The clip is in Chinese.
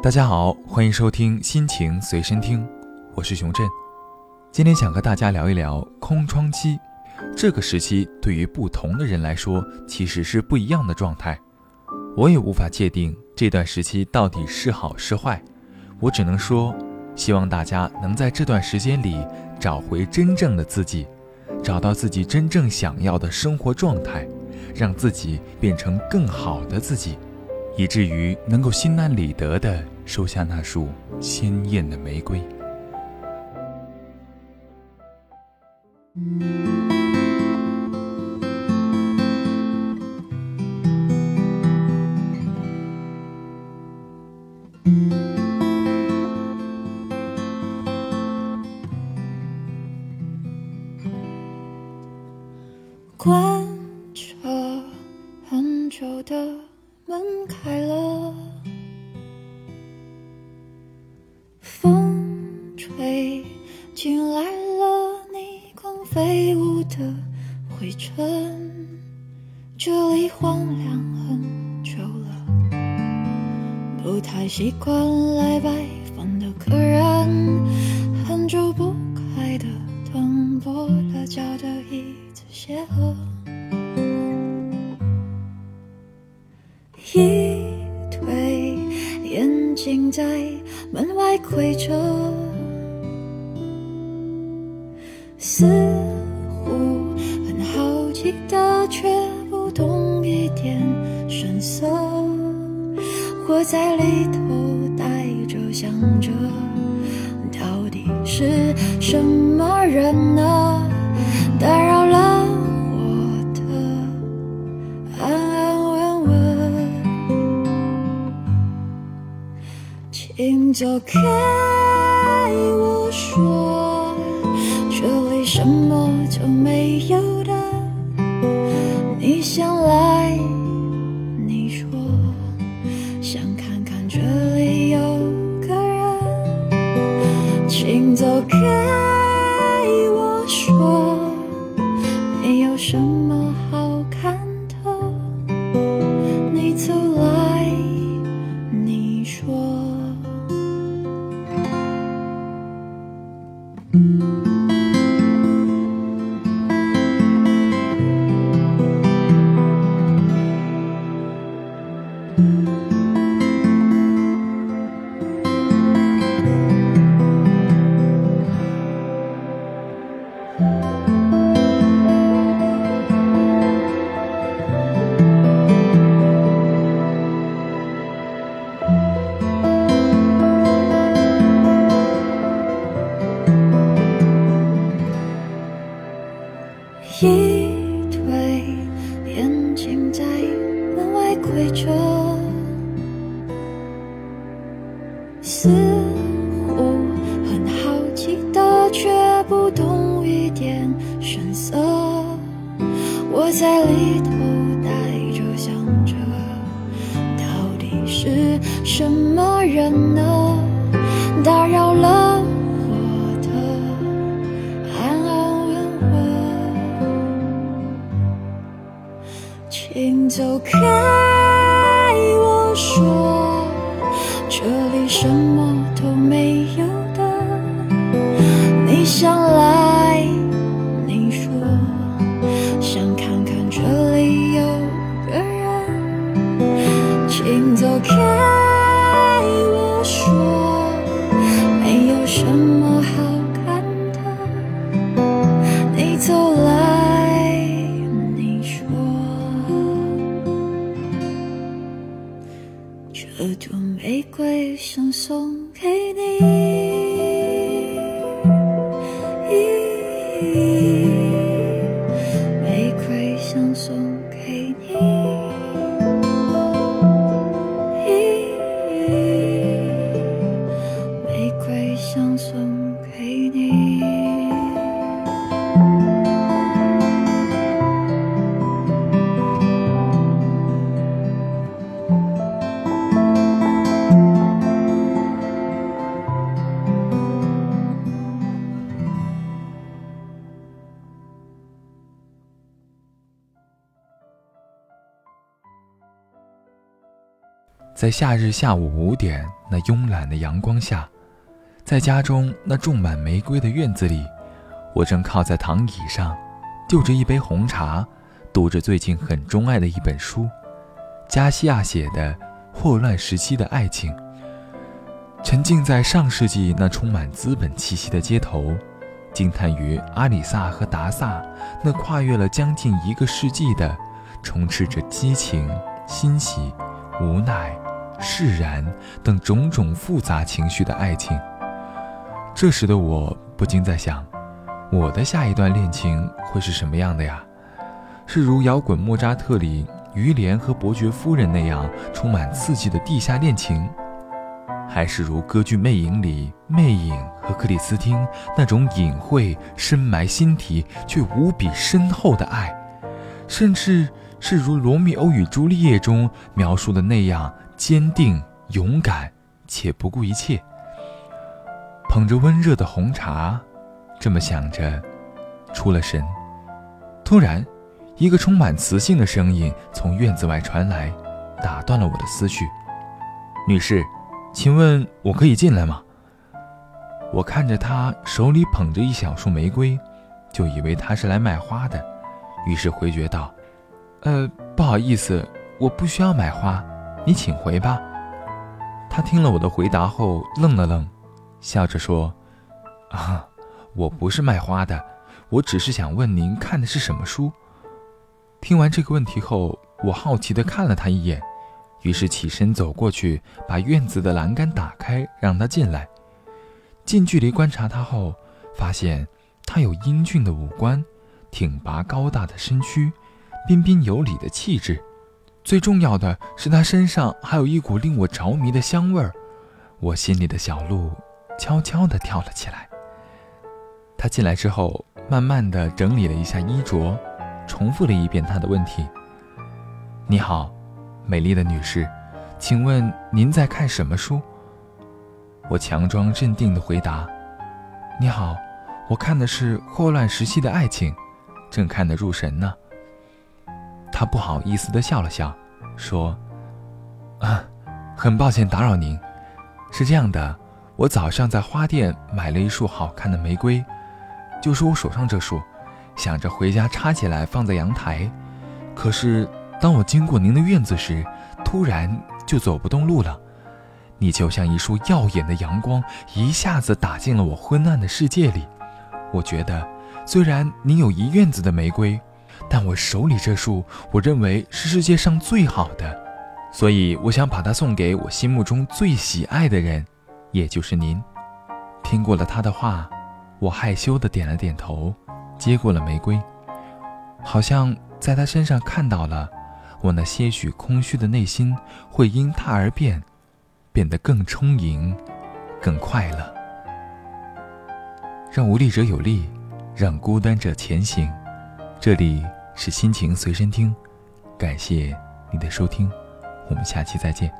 大家好，欢迎收听心情随身听，我是熊振。今天想和大家聊一聊空窗期。这个时期对于不同的人来说，其实是不一样的状态。我也无法界定这段时期到底是好是坏。我只能说，希望大家能在这段时间里找回真正的自己，找到自己真正想要的生活状态，让自己变成更好的自己。以至于能够心安理得地收下那束鲜艳的玫瑰。关进来了逆光飞舞的灰尘。这里荒凉很久了，不太习惯来拜访的客人。很久不开的灯，跛了脚的椅子，鞋盒。一对眼睛在门外窥着，似乎很好奇的，却不懂一点声色。我在里头呆着，想着，到底是什么人呢？打扰了我的安安稳稳。请走开，我说，这我在里头呆着，想着，到底是什么人呢？打扰了我的安安稳稳。请走开，我说，这里什么开，我说，没有什么好看的。你走来。你说这朵玫瑰想送给你，在夏日下午五点那慵懒的阳光下，在家中那种满玫瑰的院子里，我正靠在躺椅上，就着一杯红茶，读着最近很钟爱的一本书——加西亚写的《霍乱时期的爱情》。沉浸在上世纪那充满资本气息的街头，惊叹于阿里萨和达萨那跨越了将近一个世纪的、充斥着激情、欣喜、无奈、释然等种种复杂情绪的爱情。这时的我不禁在想，我的下一段恋情会是什么样的呀？是如摇滚莫扎特里于连和伯爵夫人那样充满刺激的地下恋情？还是如歌剧《魅影》里魅影和克里斯汀那种隐晦、深埋心底却无比深厚的爱，甚至是如《罗密欧与朱丽叶》中描述的那样坚定、勇敢且不顾一切。捧着温热的红茶，这么想着，出了神。突然，一个充满磁性的声音从院子外传来，打断了我的思绪：“女士。”请问我可以进来吗？我看着他手里捧着一小束玫瑰，就以为他是来卖花的，于是回绝道：“呃，不好意思，我不需要买花，你请回吧。”他听了我的回答后愣了愣，笑着说：“啊，我不是卖花的，我只是想问您看的是什么书。”听完这个问题后，我好奇地看了他一眼。于是起身走过去，把院子的栏杆打开，让他进来。近距离观察他后，发现他有英俊的五官，挺拔高大的身躯，彬彬有礼的气质。最重要的是，他身上还有一股令我着迷的香味儿。我心里的小鹿悄悄地跳了起来。他进来之后，慢慢地整理了一下衣着，重复了一遍他的问题：“你好。”美丽的女士，请问您在看什么书？我强装镇定地回答：“你好，我看的是《霍乱时期的爱情》，正看得入神呢。”他不好意思的笑了笑，说：“啊，很抱歉打扰您。是这样的，我早上在花店买了一束好看的玫瑰，就是我手上这束，想着回家插起来放在阳台，可是……”当我经过您的院子时，突然就走不动路了。你就像一束耀眼的阳光，一下子打进了我昏暗的世界里。我觉得，虽然您有一院子的玫瑰，但我手里这束，我认为是世界上最好的，所以我想把它送给我心目中最喜爱的人，也就是您。听过了他的话，我害羞的点了点头，接过了玫瑰，好像在他身上看到了。我那些许空虚的内心会因他而变，变得更充盈，更快乐。让无力者有力，让孤单者前行。这里是心情随身听，感谢你的收听，我们下期再见。